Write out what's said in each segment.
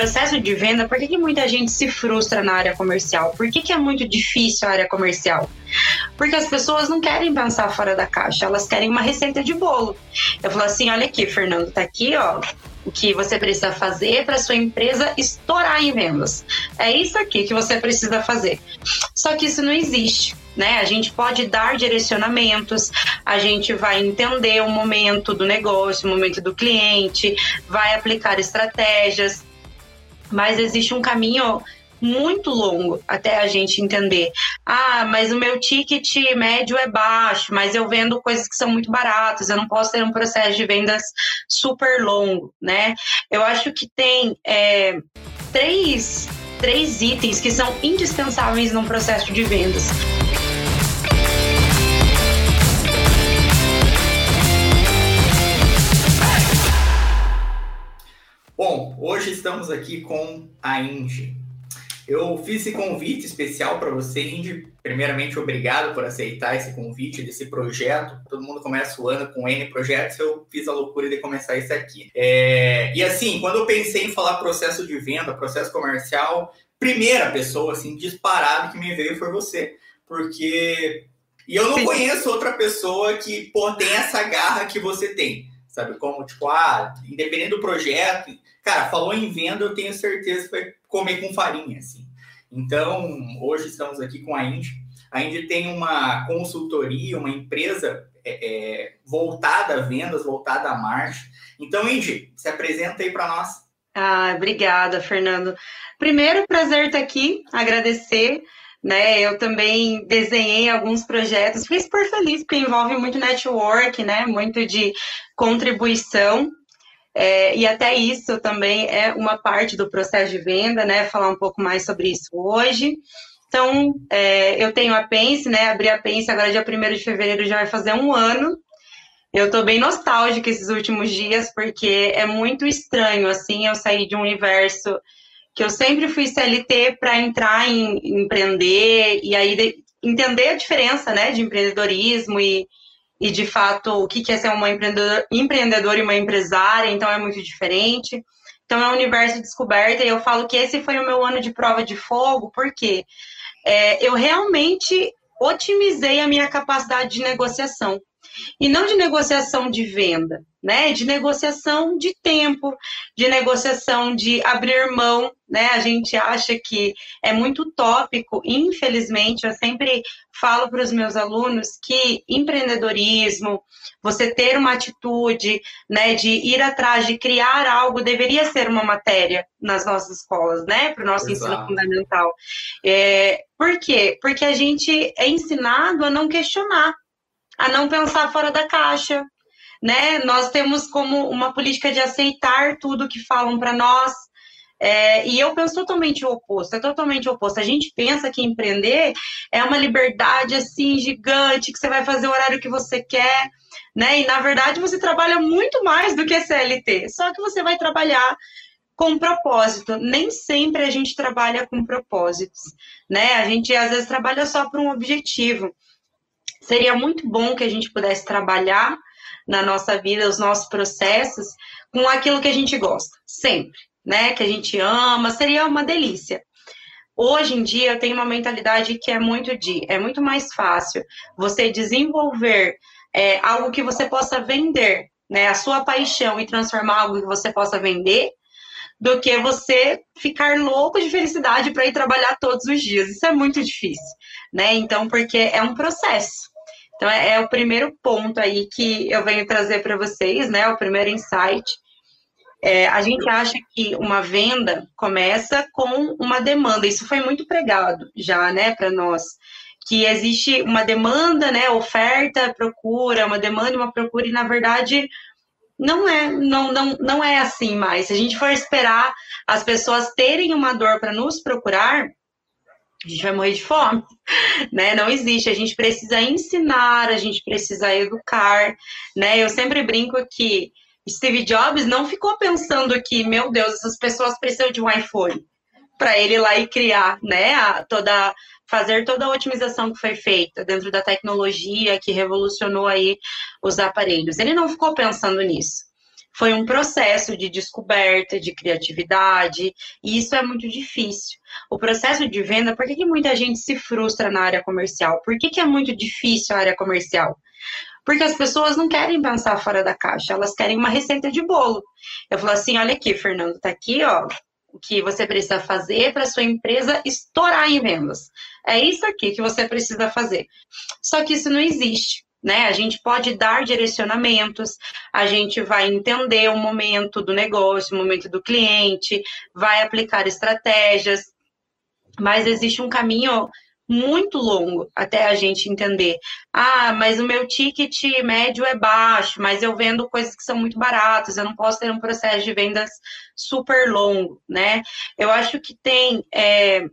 processo de venda, por que, que muita gente se frustra na área comercial? Por que, que é muito difícil a área comercial? Porque as pessoas não querem pensar fora da caixa, elas querem uma receita de bolo. Eu falo assim: olha aqui, Fernando, tá aqui, ó, o que você precisa fazer para sua empresa estourar em vendas. É isso aqui que você precisa fazer. Só que isso não existe. Né? A gente pode dar direcionamentos, a gente vai entender o momento do negócio, o momento do cliente, vai aplicar estratégias, mas existe um caminho muito longo até a gente entender. Ah, mas o meu ticket médio é baixo, mas eu vendo coisas que são muito baratas, eu não posso ter um processo de vendas super longo, né? Eu acho que tem é, três, três itens que são indispensáveis num processo de vendas. Estamos aqui com a Indy. Eu fiz esse convite especial para você, Indy. Primeiramente, obrigado por aceitar esse convite desse projeto. Todo mundo começa o ano com N projetos, eu fiz a loucura de começar esse aqui. É... E assim, quando eu pensei em falar processo de venda, processo comercial, primeira pessoa, assim, disparado que me veio foi você. Porque. E eu não conheço outra pessoa que, pô, tem essa garra que você tem. Sabe? Como, tipo, ah, independente do projeto, Cara, falou em venda, eu tenho certeza que vai comer com farinha, assim. Então, hoje estamos aqui com a Indy. A Indy tem uma consultoria, uma empresa é, é, voltada a vendas, voltada a marketing. Então, Indy, se apresenta aí para nós. Ah, obrigada, Fernando. Primeiro, prazer estar aqui, agradecer. Né, eu também desenhei alguns projetos, fiquei super feliz, porque envolve muito network, né, muito de contribuição. É, e até isso também é uma parte do processo de venda, né? Falar um pouco mais sobre isso hoje. Então, é, eu tenho a Pense, né? Abri a Pense agora, dia 1 de fevereiro, já vai fazer um ano. Eu estou bem nostálgica esses últimos dias, porque é muito estranho, assim, eu sair de um universo que eu sempre fui CLT para entrar em, em empreender e aí de, entender a diferença, né, de empreendedorismo e, e de fato o que é ser uma empreendedor, empreendedora e uma empresária, então é muito diferente. Então é um universo de descoberta e eu falo que esse foi o meu ano de prova de fogo, porque é, eu realmente otimizei a minha capacidade de negociação. E não de negociação de venda, né? De negociação de tempo, de negociação de abrir mão, né? A gente acha que é muito tópico, infelizmente, eu sempre falo para os meus alunos que empreendedorismo, você ter uma atitude, né, de ir atrás de criar algo deveria ser uma matéria nas nossas escolas, né, para o nosso Exato. ensino fundamental. É, por quê? Porque a gente é ensinado a não questionar, a não pensar fora da caixa, né? Nós temos como uma política de aceitar tudo que falam para nós. É, e eu penso totalmente o oposto, é totalmente o oposto. A gente pensa que empreender é uma liberdade assim gigante, que você vai fazer o horário que você quer, né? E na verdade você trabalha muito mais do que CLT, só que você vai trabalhar com propósito. Nem sempre a gente trabalha com propósitos, né? A gente às vezes trabalha só para um objetivo. Seria muito bom que a gente pudesse trabalhar na nossa vida, os nossos processos, com aquilo que a gente gosta, sempre, né? Que a gente ama, seria uma delícia. Hoje em dia eu tenho uma mentalidade que é muito de, é muito mais fácil você desenvolver é, algo que você possa vender, né? A sua paixão e transformar algo que você possa vender, do que você ficar louco de felicidade para ir trabalhar todos os dias. Isso é muito difícil, né? Então, porque é um processo. Então, é, é o primeiro ponto aí que eu venho trazer para vocês, né? O primeiro insight. É, a gente acha que uma venda começa com uma demanda. Isso foi muito pregado já, né, para nós. Que existe uma demanda, né, oferta, procura, uma demanda e uma procura, e na verdade não é, não, não, não é assim mais. Se a gente for esperar as pessoas terem uma dor para nos procurar, a gente vai morrer de fome, né? Não existe. A gente precisa ensinar, a gente precisa educar, né? Eu sempre brinco que Steve Jobs não ficou pensando que, meu Deus, essas pessoas precisam de um iPhone para ele ir lá e criar, né? A, toda fazer toda a otimização que foi feita dentro da tecnologia que revolucionou aí os aparelhos. Ele não ficou pensando nisso. Foi um processo de descoberta, de criatividade, e isso é muito difícil. O processo de venda, por que, que muita gente se frustra na área comercial? Por que, que é muito difícil a área comercial? Porque as pessoas não querem pensar fora da caixa, elas querem uma receita de bolo. Eu falo assim: olha aqui, Fernando, tá aqui, ó, o que você precisa fazer para sua empresa estourar em vendas. É isso aqui que você precisa fazer. Só que isso não existe. Né? A gente pode dar direcionamentos, a gente vai entender o momento do negócio, o momento do cliente, vai aplicar estratégias, mas existe um caminho muito longo até a gente entender. Ah, mas o meu ticket médio é baixo, mas eu vendo coisas que são muito baratas, eu não posso ter um processo de vendas super longo, né? Eu acho que tem é,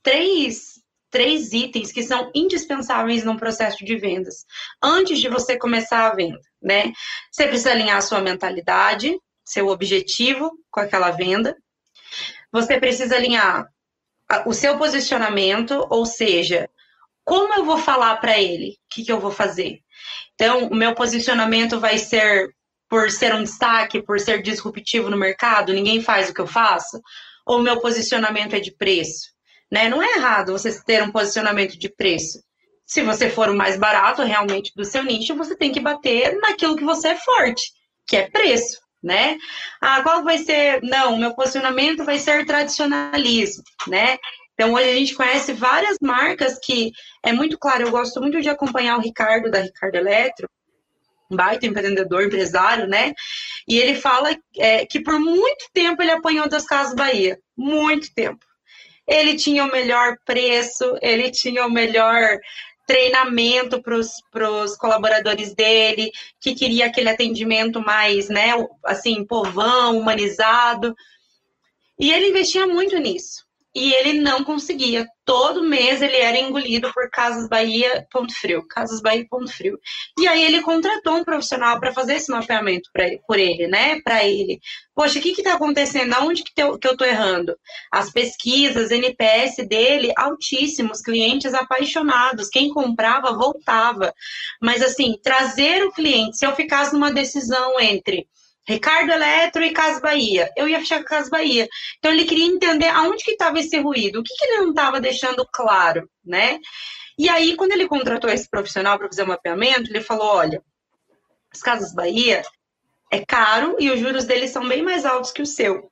três, três itens que são indispensáveis num processo de vendas, antes de você começar a venda, né? Você precisa alinhar a sua mentalidade, seu objetivo com aquela venda. Você precisa alinhar o seu posicionamento, ou seja, como eu vou falar para ele o que, que eu vou fazer. Então, o meu posicionamento vai ser por ser um destaque, por ser disruptivo no mercado, ninguém faz o que eu faço, ou o meu posicionamento é de preço. Né? Não é errado você ter um posicionamento de preço. Se você for o mais barato realmente do seu nicho, você tem que bater naquilo que você é forte, que é preço né? Ah, qual vai ser? Não, meu posicionamento vai ser tradicionalismo, né? Então, hoje a gente conhece várias marcas que é muito claro. Eu gosto muito de acompanhar o Ricardo, da Ricardo Eletro, um baita empreendedor, empresário, né? E ele fala é, que por muito tempo ele apanhou das Casas Bahia. Muito tempo. Ele tinha o melhor preço, ele tinha o melhor treinamento para os colaboradores dele, que queria aquele atendimento mais, né, assim, povão, humanizado. E ele investia muito nisso e ele não conseguia. Todo mês ele era engolido por Casas Bahia Ponto Frio, Casas Bahia Ponto Frio. E aí ele contratou um profissional para fazer esse mapeamento pra, por ele, né? Para ele. Poxa, o que está acontecendo? Aonde que, que eu tô errando? As pesquisas, NPS dele, altíssimos, clientes apaixonados. Quem comprava, voltava. Mas assim, trazer o cliente, se eu ficasse numa decisão entre Ricardo Eletro e Casa Bahia. Eu ia fechar com Casa Bahia. Então ele queria entender aonde que estava esse ruído, o que, que ele não estava deixando claro, né? E aí, quando ele contratou esse profissional para fazer o mapeamento, ele falou: olha, as Casas Bahia é caro e os juros deles são bem mais altos que o seu.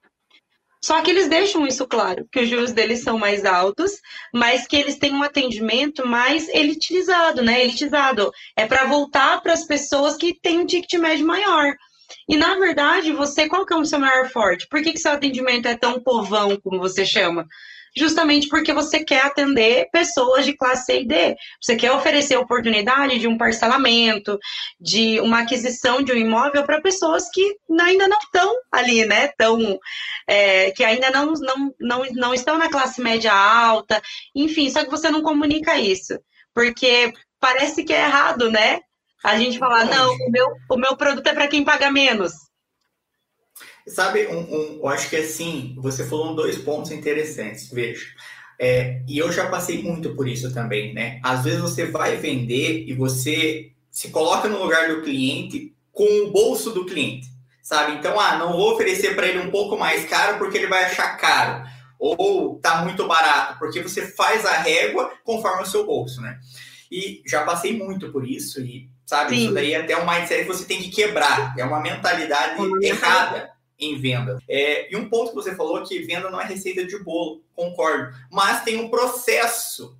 Só que eles deixam isso claro, que os juros deles são mais altos, mas que eles têm um atendimento mais elitizado, né? Elitizado. É para voltar para as pessoas que têm um ticket médio maior. E na verdade, você, qual que é o seu maior forte? Por que, que seu atendimento é tão povão, como você chama? Justamente porque você quer atender pessoas de classe C e D. Você quer oferecer oportunidade de um parcelamento, de uma aquisição de um imóvel para pessoas que ainda não estão ali, né? Tão, é, que ainda não, não, não, não estão na classe média alta, enfim, só que você não comunica isso. Porque parece que é errado, né? A gente falar, não, o meu, o meu produto é para quem paga menos. Sabe, um, um, eu acho que assim, você falou dois pontos interessantes. Veja, é, e eu já passei muito por isso também, né? Às vezes você vai vender e você se coloca no lugar do cliente com o bolso do cliente, sabe? Então, ah, não vou oferecer para ele um pouco mais caro porque ele vai achar caro, ou tá muito barato, porque você faz a régua conforme o seu bolso, né? E já passei muito por isso e sabe? Sim. Isso daí é até um mindset que você tem que quebrar. É uma mentalidade errada em venda. É, e um ponto que você falou que venda não é receita de bolo, concordo. Mas tem um processo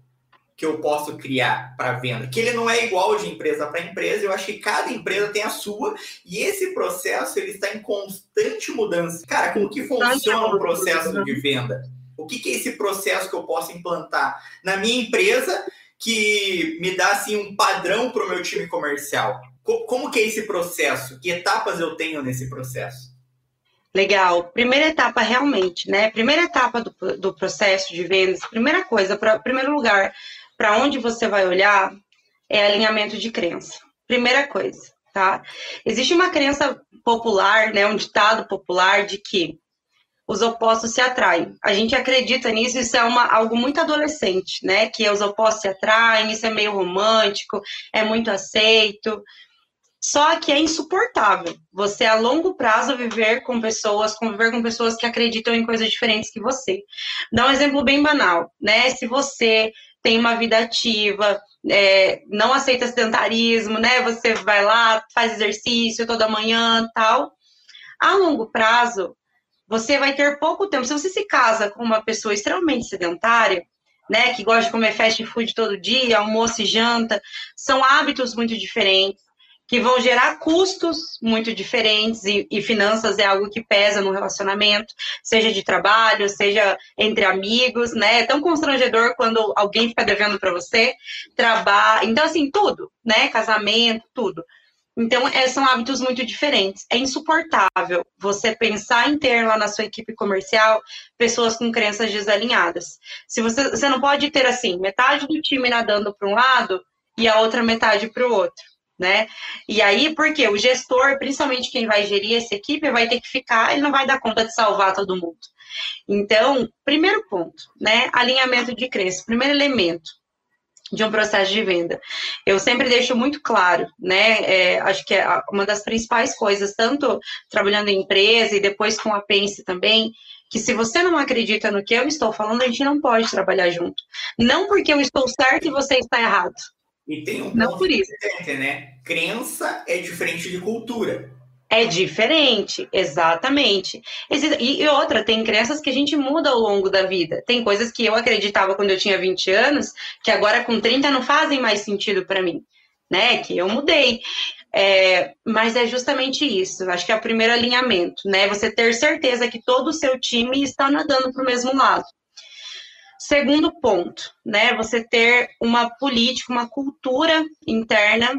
que eu posso criar para venda, que ele não é igual de empresa para empresa. Eu acho que cada empresa tem a sua e esse processo ele está em constante mudança. Cara, como que funciona o processo de venda? O que, que é esse processo que eu posso implantar na minha empresa que me dá assim, um padrão para o meu time comercial? Como que é esse processo? Que etapas eu tenho nesse processo? Legal. Primeira etapa, realmente, né? Primeira etapa do, do processo de vendas, primeira coisa, pra, primeiro lugar, para onde você vai olhar é alinhamento de crença. Primeira coisa, tá? Existe uma crença popular, né? Um ditado popular de que os opostos se atraem. A gente acredita nisso, isso é uma, algo muito adolescente, né? Que os opostos se atraem, isso é meio romântico, é muito aceito. Só que é insuportável você, a longo prazo, viver com pessoas, conviver com pessoas que acreditam em coisas diferentes que você. Dá um exemplo bem banal, né? Se você tem uma vida ativa, é, não aceita sedentarismo, né? Você vai lá, faz exercício toda manhã tal. A longo prazo, você vai ter pouco tempo. Se você se casa com uma pessoa extremamente sedentária, né, que gosta de comer fast food todo dia, almoço e janta, são hábitos muito diferentes que vão gerar custos muito diferentes e, e, finanças é algo que pesa no relacionamento, seja de trabalho, seja entre amigos, né? É tão constrangedor quando alguém fica devendo para você, trabalho, então assim, tudo, né? Casamento, tudo. Então, é, são hábitos muito diferentes. É insuportável você pensar em ter lá na sua equipe comercial pessoas com crenças desalinhadas. Se você, você não pode ter assim, metade do time nadando para um lado e a outra metade para o outro né? E aí, porque o gestor, principalmente quem vai gerir essa equipe, vai ter que ficar, ele não vai dar conta de salvar todo mundo. Então, primeiro ponto, né? Alinhamento de crença, primeiro elemento de um processo de venda. Eu sempre deixo muito claro, né? É, acho que é uma das principais coisas, tanto trabalhando em empresa e depois com a Pense também, que se você não acredita no que eu estou falando, a gente não pode trabalhar junto. Não porque eu estou certo e você está errado. E tem um não por isso. né? Crença é diferente de cultura. É diferente, exatamente. E outra, tem crenças que a gente muda ao longo da vida. Tem coisas que eu acreditava quando eu tinha 20 anos, que agora com 30 não fazem mais sentido para mim, né? Que eu mudei. É, mas é justamente isso. Acho que é o primeiro alinhamento, né? Você ter certeza que todo o seu time está nadando para o mesmo lado. Segundo ponto, né? Você ter uma política, uma cultura interna,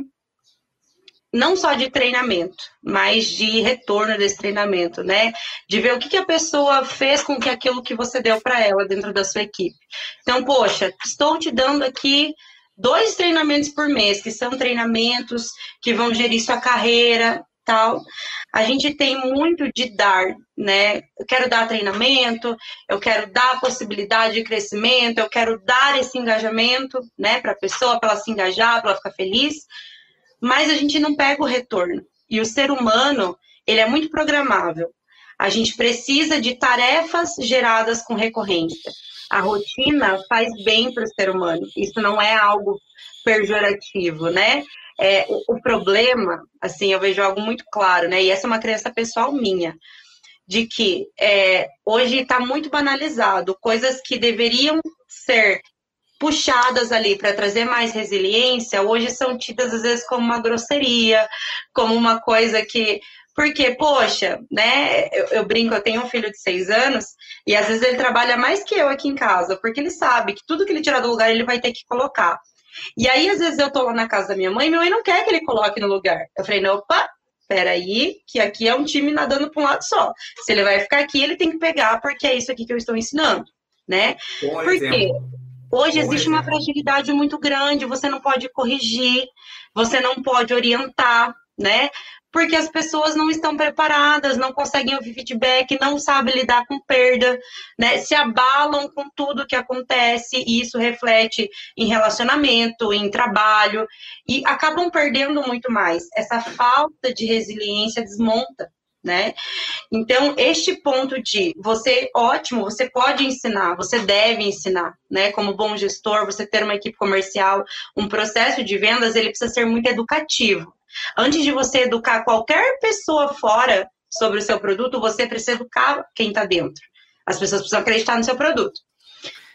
não só de treinamento, mas de retorno desse treinamento, né? De ver o que, que a pessoa fez com que aquilo que você deu para ela dentro da sua equipe. Então, poxa, estou te dando aqui dois treinamentos por mês, que são treinamentos que vão gerir sua carreira, tal. A gente tem muito de dar, né? Eu quero dar treinamento, eu quero dar possibilidade de crescimento, eu quero dar esse engajamento, né, para a pessoa, para ela se engajar, para ela ficar feliz, mas a gente não pega o retorno. E o ser humano, ele é muito programável. A gente precisa de tarefas geradas com recorrência. A rotina faz bem para o ser humano. Isso não é algo pejorativo, né? É, o, o, problema, assim, eu vejo algo muito claro, né? E essa é uma crença pessoal minha, de que é, hoje está muito banalizado coisas que deveriam ser puxadas ali para trazer mais resiliência, hoje são tidas às vezes como uma grosseria, como uma coisa que porque, poxa, né? Eu, eu, brinco, eu tenho um filho de seis anos e às vezes ele trabalha mais que eu aqui em casa, porque ele sabe que tudo que ele tirar do lugar ele vai ter que colocar. E aí, às vezes, eu tô lá na casa da minha mãe e minha mãe não quer que ele coloque no lugar. Eu falei, não, opa, peraí, que aqui é um time nadando para um lado só. Se ele vai ficar aqui, ele tem que pegar, porque é isso aqui que eu estou ensinando, né? Bom porque exemplo. Hoje existe uma fragilidade muito grande, você não pode corrigir, você não pode orientar, né? porque as pessoas não estão preparadas, não conseguem ouvir feedback, não sabem lidar com perda, né? Se abalam com tudo que acontece e isso reflete em relacionamento, em trabalho e acabam perdendo muito mais. Essa falta de resiliência desmonta. Né? Então, este ponto de você, ótimo, você pode ensinar, você deve ensinar, né? Como bom gestor, você ter uma equipe comercial, um processo de vendas, ele precisa ser muito educativo. Antes de você educar qualquer pessoa fora sobre o seu produto, você precisa educar quem está dentro. As pessoas precisam acreditar no seu produto.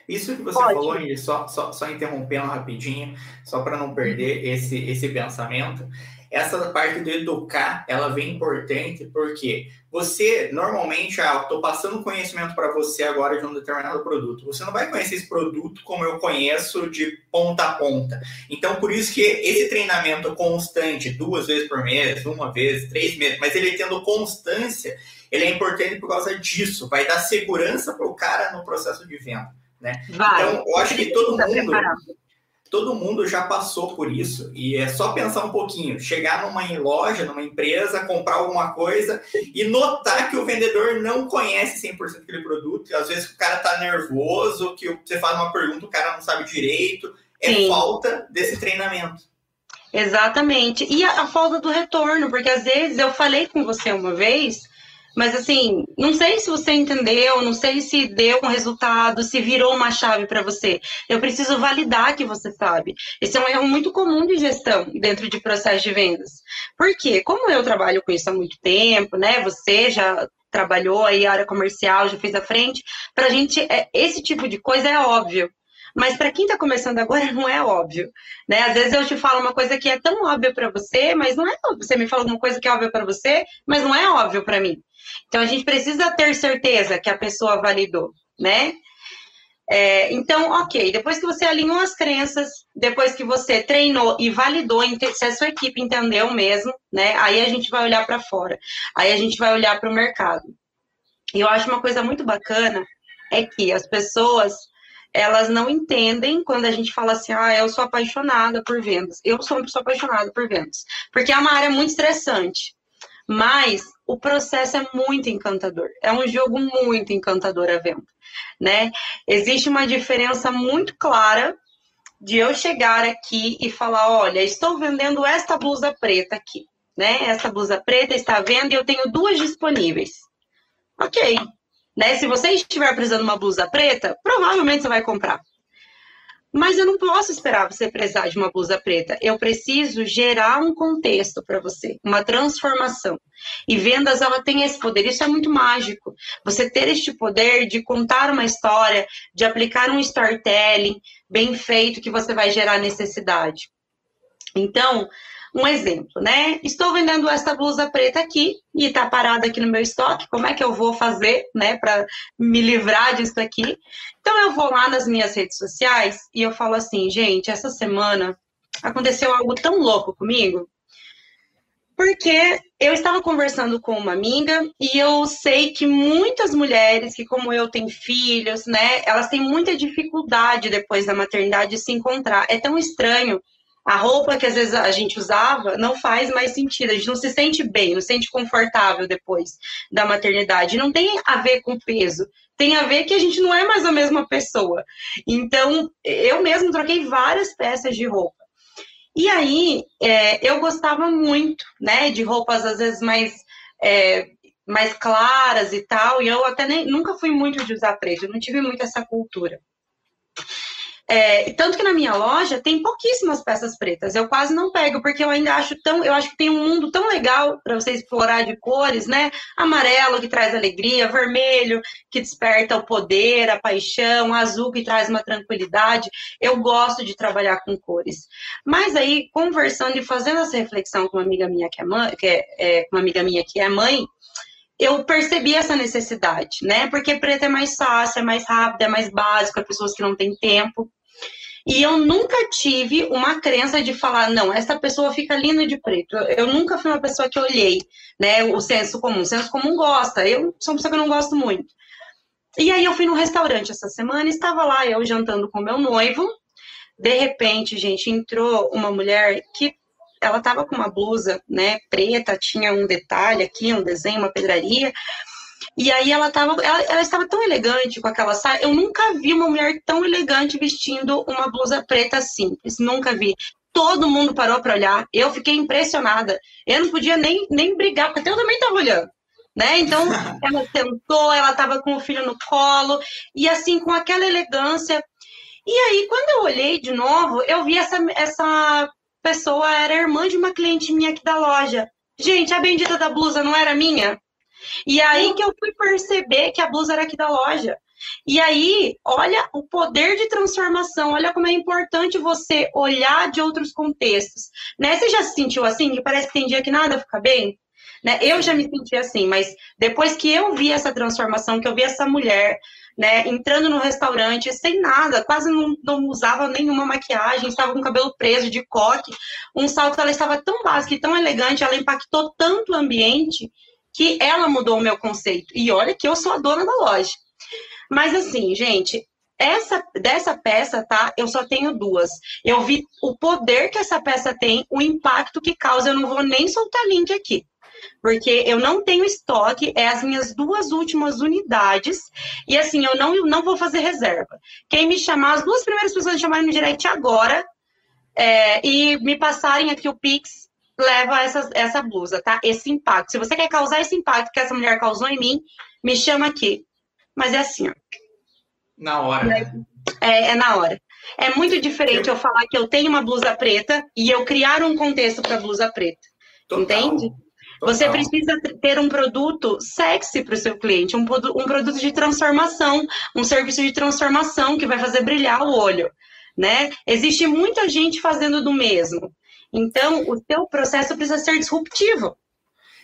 Isso que você falou, Ingrid, só, só, só interrompendo rapidinho, só para não perder esse, esse pensamento, essa parte do educar, ela vem importante porque você, normalmente, ah, estou passando conhecimento para você agora de um determinado produto. Você não vai conhecer esse produto como eu conheço de ponta a ponta. Então, por isso que esse treinamento constante, duas vezes por mês, uma vez, três meses, mas ele tendo constância, ele é importante por causa disso. Vai dar segurança para o cara no processo de venda. Né? Vai. Então, eu acho que todo mundo todo mundo já passou por isso. E é só pensar um pouquinho, chegar numa loja, numa empresa, comprar alguma coisa e notar que o vendedor não conhece 100% aquele produto. E às vezes o cara tá nervoso, que você faz uma pergunta, o cara não sabe direito. É Sim. falta desse treinamento. Exatamente. E a, a, falta do retorno, porque às vezes eu falei com você uma vez, mas assim, não sei se você entendeu, não sei se deu um resultado, se virou uma chave para você. Eu preciso validar que você sabe. Esse é um erro muito comum de gestão dentro de processo de vendas. Por quê? Como eu trabalho com isso há muito tempo, né? Você já trabalhou aí área comercial, já fez a frente, para a gente, é, esse tipo de coisa é óbvio. Mas para quem está começando agora, não é óbvio. Né? Às vezes eu te falo uma coisa que é tão óbvia para você, mas não é óbvio. Você me fala uma coisa que é óbvia para você, mas não é óbvio para mim. Então a gente precisa ter certeza que a pessoa validou, né? É, então, ok, depois que você alinhou as crenças, depois que você treinou e validou, se a sua equipe entendeu mesmo, né? Aí a gente vai olhar para fora, aí a gente vai olhar para o mercado. E eu acho uma coisa muito bacana é que as pessoas elas não entendem quando a gente fala assim, ah, eu sou apaixonada por vendas. Eu sou uma pessoa apaixonada por vendas, porque é uma área muito estressante. Mas o processo é muito encantador. É um jogo muito encantador a venda, né? Existe uma diferença muito clara de eu chegar aqui e falar, olha, estou vendendo esta blusa preta aqui, né? Essa blusa preta está vendo e eu tenho duas disponíveis. Ok, né? Se você estiver precisando de uma blusa preta, provavelmente você vai comprar. Mas eu não posso esperar você precisar de uma blusa preta. Eu preciso gerar um contexto para você, uma transformação. E vendas, ela tem esse poder. Isso é muito mágico. Você ter este poder de contar uma história, de aplicar um storytelling bem feito que você vai gerar necessidade. Então, um exemplo, né? Estou vendendo essa blusa preta aqui e está parada aqui no meu estoque. Como é que eu vou fazer, né, para me livrar disso aqui? Então eu vou lá nas minhas redes sociais e eu falo assim, gente, essa semana aconteceu algo tão louco comigo. Porque eu estava conversando com uma amiga e eu sei que muitas mulheres que, como eu, têm filhos, né? Elas têm muita dificuldade depois da maternidade de se encontrar. É tão estranho a roupa que às vezes a gente usava não faz mais sentido, a gente não se sente bem, não se sente confortável depois da maternidade. Não tem a ver com peso, tem a ver que a gente não é mais a mesma pessoa. Então, eu mesmo troquei várias peças de roupa. E aí, é, eu gostava muito, né, de roupas às vezes mais. É, mais claras e tal, e eu até nem, nunca fui muito de usar preto, eu não tive muito essa cultura. É, tanto que na minha loja tem pouquíssimas peças pretas. Eu quase não pego, porque eu ainda acho tão. Eu acho que tem um mundo tão legal para você explorar de cores, né? Amarelo que traz alegria, vermelho que desperta o poder, a paixão, azul que traz uma tranquilidade. Eu gosto de trabalhar com cores. Mas aí, conversando e fazendo essa reflexão com uma amiga minha que é mãe, que é, é uma amiga minha que é mãe, eu percebi essa necessidade, né? Porque preto é mais fácil, é mais rápido, é mais básico para pessoas que não têm tempo. E eu nunca tive uma crença de falar, não, essa pessoa fica linda de preto. Eu nunca fui uma pessoa que olhei, né, o senso comum. O senso comum gosta, eu sou uma pessoa que não gosto muito. E aí eu fui num restaurante essa semana, estava lá eu jantando com meu noivo. De repente, gente, entrou uma mulher que ela estava com uma blusa, né, preta, tinha um detalhe aqui, um desenho, uma pedraria. E aí ela tava, ela, ela, estava tão elegante com aquela saia. Eu nunca vi uma mulher tão elegante vestindo uma blusa preta simples. Nunca vi. Todo mundo parou para olhar. Eu fiquei impressionada. Eu não podia nem, nem brigar, porque eu também estava olhando. Né? Então, ela sentou, ela estava com o filho no colo, e assim, com aquela elegância. E aí, quando eu olhei de novo, eu vi essa, essa pessoa era irmã de uma cliente minha aqui da loja. Gente, a bendita da blusa não era minha? E aí que eu fui perceber que a blusa era aqui da loja. E aí, olha o poder de transformação, olha como é importante você olhar de outros contextos. Né? Você já se sentiu assim, que parece que tem dia que nada fica bem? Né? Eu já me senti assim, mas depois que eu vi essa transformação, que eu vi essa mulher né, entrando no restaurante sem nada, quase não, não usava nenhuma maquiagem, estava com o cabelo preso de coque, um salto, ela estava tão básica e tão elegante, ela impactou tanto o ambiente que ela mudou o meu conceito. E olha que eu sou a dona da loja. Mas assim, gente, essa dessa peça, tá? Eu só tenho duas. Eu vi o poder que essa peça tem, o impacto que causa. Eu não vou nem soltar link aqui. Porque eu não tenho estoque, é as minhas duas últimas unidades. E assim, eu não, não vou fazer reserva. Quem me chamar, as duas primeiras pessoas que chamarem no direct agora, é, e me passarem aqui o Pix, leva essa, essa blusa, tá? Esse impacto. Se você quer causar esse impacto que essa mulher causou em mim, me chama aqui. Mas é assim, ó. Na hora. É, é na hora. É muito diferente eu falar que eu tenho uma blusa preta e eu criar um contexto para blusa preta. Total. Entende? Total. Você precisa ter um produto sexy para o seu cliente, um, um produto de transformação, um serviço de transformação que vai fazer brilhar o olho. Né? Existe muita gente fazendo do mesmo. Então, o seu processo precisa ser disruptivo.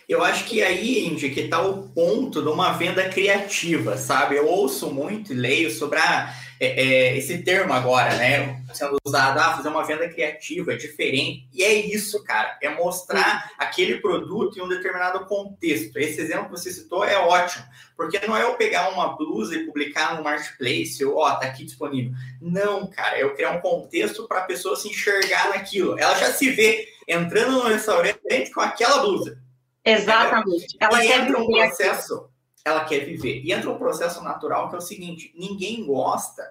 Eu acho que aí, Indy, que está o ponto de uma venda criativa, sabe? Eu ouço muito e leio sobre a, é, é, esse termo agora, né? Sendo usado, ah, fazer uma venda criativa, é diferente. E é isso, cara. É mostrar aquele produto em um determinado contexto. Esse exemplo que você citou é ótimo. Porque não é eu pegar uma blusa e publicar no marketplace, ou, ó, tá aqui disponível. Não, cara. É eu criar um contexto para a pessoa se enxergar naquilo. Ela já se vê entrando no restaurante com aquela blusa Exatamente. Ela e entra um processo, ela quer viver. E entra um processo natural que é o seguinte: ninguém gosta,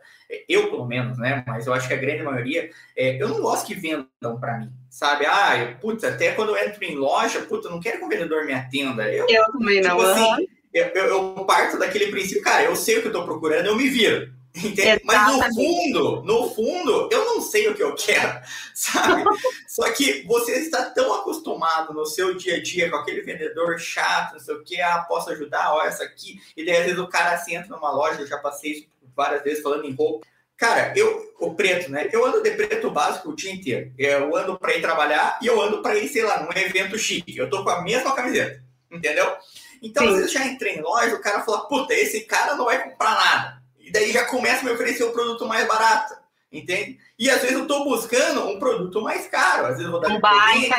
eu pelo menos, né? Mas eu acho que a grande maioria, é, eu não gosto que vendam para mim, sabe? Ah, eu, putz, até quando eu entro em loja, putz, eu não quero que o vendedor me atenda. Eu, eu também não. Tipo assim, eu, eu, parto daquele princípio, cara, eu sei o que eu estou procurando, eu me viro. Entende? Mas no fundo, no fundo, eu não sei o que eu quero, sabe? Só que você está tão acostumado no seu dia a dia com aquele vendedor chato, não sei o que, ah, posso ajudar, olha essa aqui. E daí às vezes o cara assim entra numa loja, eu já passei isso várias vezes falando em roupa. Cara, eu, o preto, né? Eu ando de preto básico o dia inteiro. Eu ando para ir trabalhar e eu ando para ir, sei lá, num evento chique. Eu tô com a mesma camiseta, entendeu? Então, Sim. às vezes já entrei em loja, o cara fala, puta, esse cara não vai comprar nada e daí já começa a me oferecer o um produto mais barato, entende? E às vezes eu estou buscando um produto mais caro, às vezes eu vou dar um baita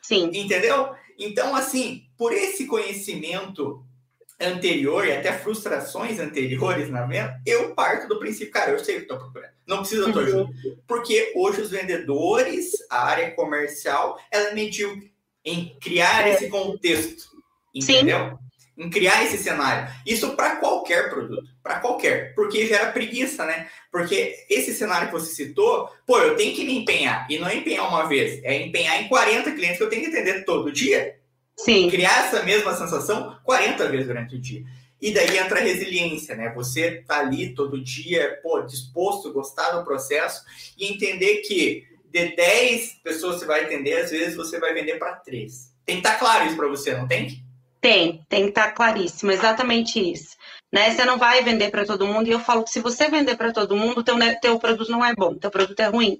Sim. Entendeu? Então, assim, por esse conhecimento anterior e até frustrações anteriores na venda, eu parto do princípio, cara, eu sei o que estou procurando. Não precisa da tua ajuda. Porque hoje os vendedores, a área comercial, ela é medíocre em criar é. esse contexto. Entendeu? Sim em criar esse cenário. Isso para qualquer produto, para qualquer, porque gera preguiça, né? Porque esse cenário que você citou, pô, eu tenho que me empenhar, e não é empenhar uma vez, é empenhar em 40 clientes que eu tenho que atender todo dia. Sim. Criar essa mesma sensação 40 vezes durante o dia. E daí entra a resiliência, né? Você tá ali todo dia, pô, disposto, gostar do processo e entender que de 10 pessoas você vai atender, às vezes você vai vender para 3. Tem que estar tá claro isso para você, não tem? Tem, tem que estar tá claríssimo, exatamente isso. Né? Você não vai vender para todo mundo, e eu falo que se você vender para todo mundo, teu, teu produto não é bom, teu produto é ruim.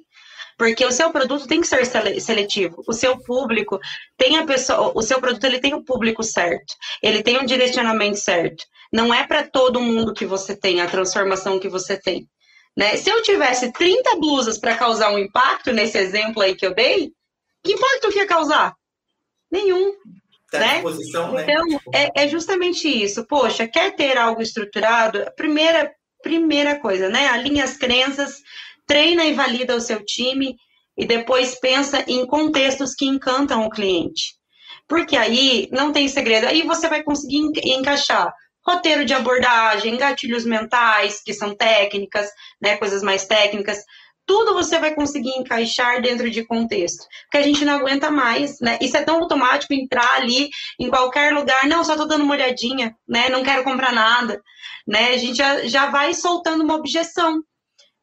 Porque o seu produto tem que ser seletivo. O seu público tem a pessoa, o seu produto ele tem o público certo. Ele tem o direcionamento certo. Não é para todo mundo que você tem a transformação que você tem. Né? Se eu tivesse 30 blusas para causar um impacto nesse exemplo aí que eu dei, que impacto que ia causar? Nenhum né? Disposição, né? Então, é, é, justamente isso. Poxa, quer ter algo estruturado? Primeira, primeira coisa, né? Alinha as crenças, treina e valida o seu time e depois pensa em contextos que encantam o cliente. Porque aí não tem segredo. Aí você vai conseguir encaixar roteiro de abordagem, gatilhos mentais, que são técnicas, né, coisas mais técnicas, tudo você vai conseguir encaixar dentro de contexto. Porque a gente não aguenta mais, né? Isso é tão automático entrar ali em qualquer lugar, não, só tô dando uma olhadinha, né? Não quero comprar nada, né? A gente já, já vai soltando uma objeção.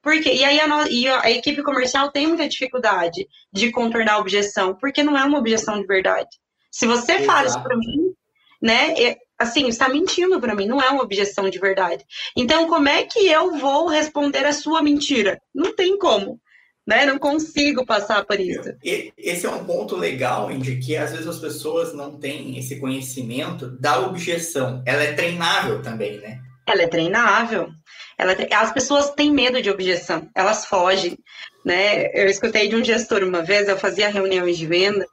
Porque, e aí a, e a equipe comercial tem muita dificuldade de contornar a objeção, porque não é uma objeção de verdade. Se você Exato. fala isso para mim, né? Assim, está mentindo para mim, não é uma objeção de verdade. Então, como é que eu vou responder a sua mentira? Não tem como. Né? Não consigo passar por isso. Esse é um ponto legal, Indy, que às vezes as pessoas não têm esse conhecimento da objeção. Ela é treinável também, né? Ela é treinável. Ela, as pessoas têm medo de objeção, elas fogem, né? Eu escutei de um gestor uma vez, eu fazia reuniões de venda,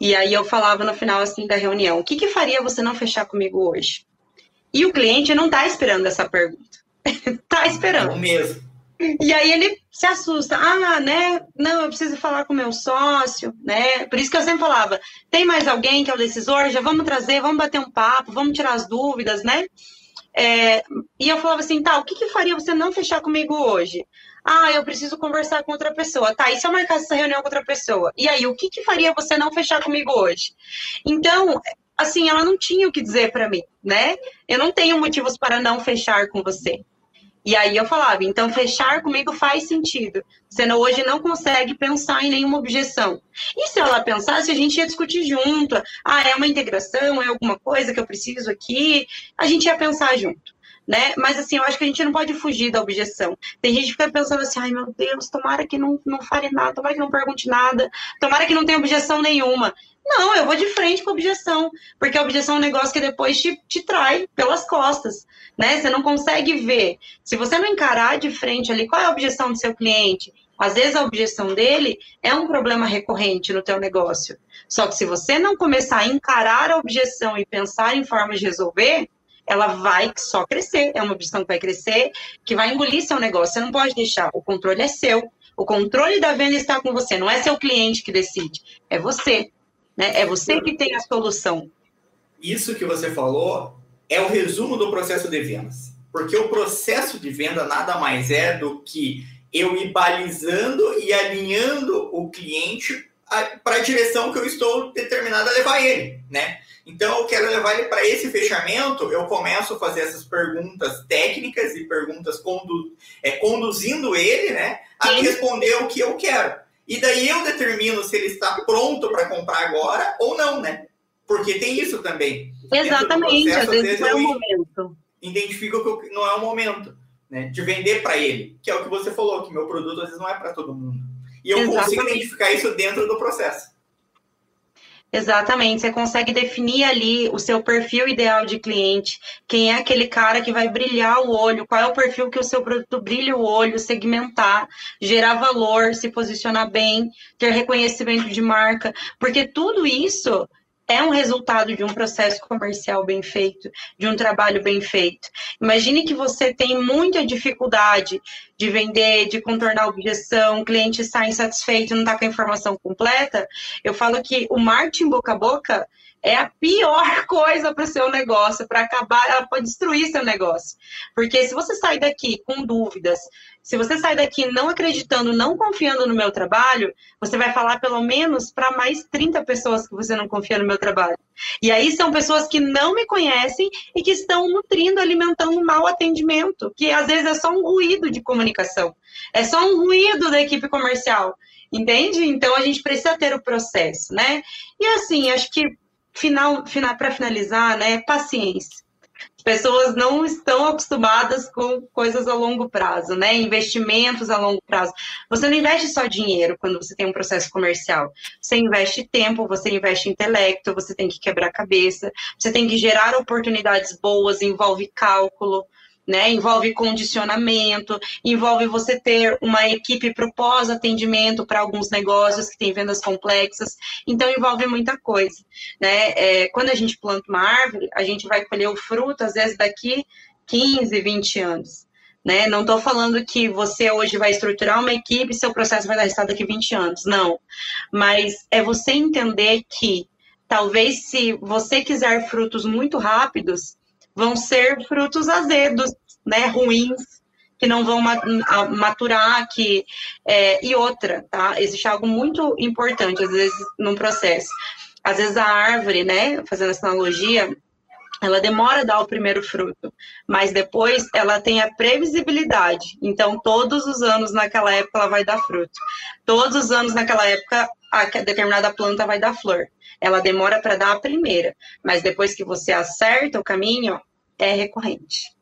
e aí eu falava no final assim da reunião, o que, que faria você não fechar comigo hoje? E o cliente não está esperando essa pergunta. está esperando. É mesmo. E aí ele se assusta. Ah, né? Não, eu preciso falar com o meu sócio, né? Por isso que eu sempre falava, tem mais alguém que é o decisor? Já vamos trazer, vamos bater um papo, vamos tirar as dúvidas, né? É, e eu falava assim, tá, o que, que faria você não fechar comigo hoje? Ah, eu preciso conversar com outra pessoa. Tá, e se eu marcasse essa reunião com outra pessoa? E aí, o que, que faria você não fechar comigo hoje? Então, assim, ela não tinha o que dizer para mim, né? Eu não tenho motivos para não fechar com você. E aí eu falava, então fechar comigo faz sentido. Você não, hoje não consegue pensar em nenhuma objeção. E se ela pensasse, a gente ia discutir junto. Ah, é uma integração, é alguma coisa que eu preciso aqui. A gente ia pensar junto. Né? Mas assim, eu acho que a gente não pode fugir da objeção. Tem gente que fica pensando assim, ai meu Deus, tomara que não, não fale nada, tomara que não pergunte nada, tomara que não tenha objeção nenhuma. Não, eu vou de frente com a objeção, porque a objeção é um negócio que depois te, te trai pelas costas, né? Você não consegue ver. Se você não encarar de frente ali, qual é a objeção do seu cliente? Às vezes a objeção dele é um problema recorrente no teu negócio. Só que se você não começar a encarar a objeção e pensar em formas de resolver, ela vai só crescer. É uma objeção que vai crescer, que vai engolir seu negócio. Você não pode deixar. O controle é seu. O controle da venda está com você. Não é seu cliente que decide. É você. Né? É você que tem a solução. Isso que você falou é o resumo do processo de vendas. Porque o processo de venda nada mais é do que eu ir balizando e alinhando o cliente para a direção que eu estou determinado a levar ele, né? Então, eu quero levar ele para esse fechamento, eu começo a fazer essas perguntas técnicas e perguntas condu é, conduzindo ele, né, a responder o que eu quero. E daí eu determino se ele está pronto para comprar agora ou não, né? Porque tem isso também. Exatamente, processo, às vezes, vezes não é o momento. Identifico que não é o momento né, de vender para ele, que é o que você falou, que meu produto às vezes não é para todo mundo. E eu Exatamente. consigo identificar isso dentro do processo. Exatamente, você consegue definir ali o seu perfil ideal de cliente, quem é aquele cara que vai brilhar o olho, qual é o perfil que o seu produto brilha o olho, segmentar, gerar valor, se posicionar bem, ter reconhecimento de marca, porque tudo isso é um resultado de um processo comercial bem feito, de um trabalho bem feito. Imagine que você tem muita dificuldade de vender, de contornar a objeção, o cliente está insatisfeito, não está com a informação completa. Eu falo que o marketing boca a boca é a pior coisa para o seu negócio, para acabar, ela pode destruir seu negócio. Porque se você sair daqui com dúvidas, se você sair daqui não acreditando, não confiando no meu trabalho, você vai falar pelo menos para mais 30 pessoas que você não confia no meu trabalho. E aí são pessoas que não me conhecem e que estão nutrindo, alimentando um mau atendimento, que às vezes é só um ruído de comunicação, é só um ruído da equipe comercial. Entende? Então a gente precisa ter o processo, né? E assim, acho que final, final para finalizar, né, paciência pessoas não estão acostumadas com coisas a longo prazo, né? Investimentos a longo prazo. Você não investe só dinheiro quando você tem um processo comercial. Você investe tempo, você investe intelecto, você tem que quebrar cabeça, você tem que gerar oportunidades boas, envolve cálculo né? Envolve condicionamento, envolve você ter uma equipe para pós-atendimento para alguns negócios que têm vendas complexas. Então, envolve muita coisa, né? É, quando a gente planta uma árvore, a gente vai colher o fruto, às vezes, daqui 15, 20 anos. Né? Não estou falando que você hoje vai estruturar uma equipe e seu processo vai dar resultado daqui 20 anos. Não. Mas é você entender que talvez se você quiser frutos muito rápidos, vão ser frutos azedos, né, ruins, que não vão maturar, que é, e outra, tá? Existe algo muito importante às vezes no processo. Às vezes a árvore, né, fazendo essa analogia, ela demora a dar o primeiro fruto, mas depois ela tem a previsibilidade. Então, todos os anos naquela época ela vai dar fruto. Todos os anos naquela época a determinada planta vai dar flor ela demora para dar a primeira, mas depois que você acerta o caminho, é recorrente.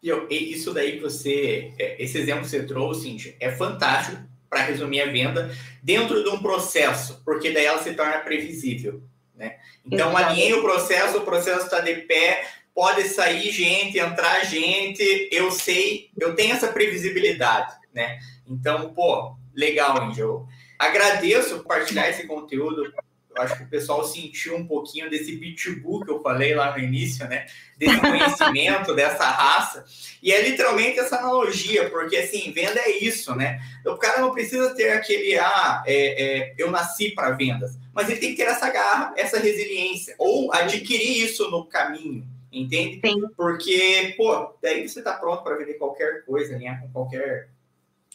E isso daí que você, é, esse exemplo que você trouxe, Cintia, é fantástico para resumir a venda dentro de um processo, porque daí ela se torna previsível. Né? Então, alinhei o processo, o processo está de pé, pode sair gente, entrar gente, eu sei, eu tenho essa previsibilidade. Né? Então, pô, legal, Angel. Agradeço por compartilhar esse conteúdo eu acho que o pessoal sentiu um pouquinho desse pitbull que eu falei lá no início, né? Desse conhecimento, dessa raça. E é literalmente essa analogia, porque assim, venda é isso, né? O cara não precisa ter aquele, ah, é, é, eu nasci para vendas, mas ele tem que ter essa garra, essa resiliência, ou adquirir isso no caminho. entende? Sim. Porque, pô, daí você está pronto para vender qualquer coisa, né? Com qualquer.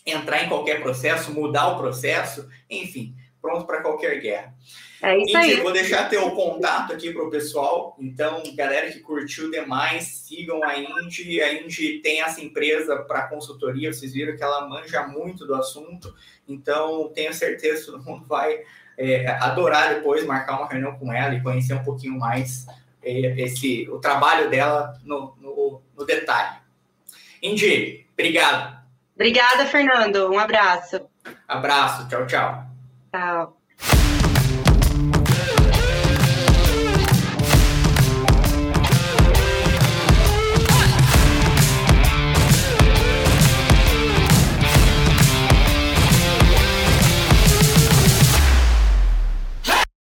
entrar em qualquer processo, mudar o processo, enfim, pronto para qualquer guerra. É isso aí. vou deixar teu contato aqui para o pessoal. Então, galera que curtiu demais, sigam a Indy. A Indy tem essa empresa para consultoria. Vocês viram que ela manja muito do assunto. Então, tenho certeza que todo mundo vai é, adorar depois marcar uma reunião com ela e conhecer um pouquinho mais é, esse, o trabalho dela no, no, no detalhe. Indy, obrigado. Obrigada, Fernando. Um abraço. Abraço. Tchau, tchau. Tchau.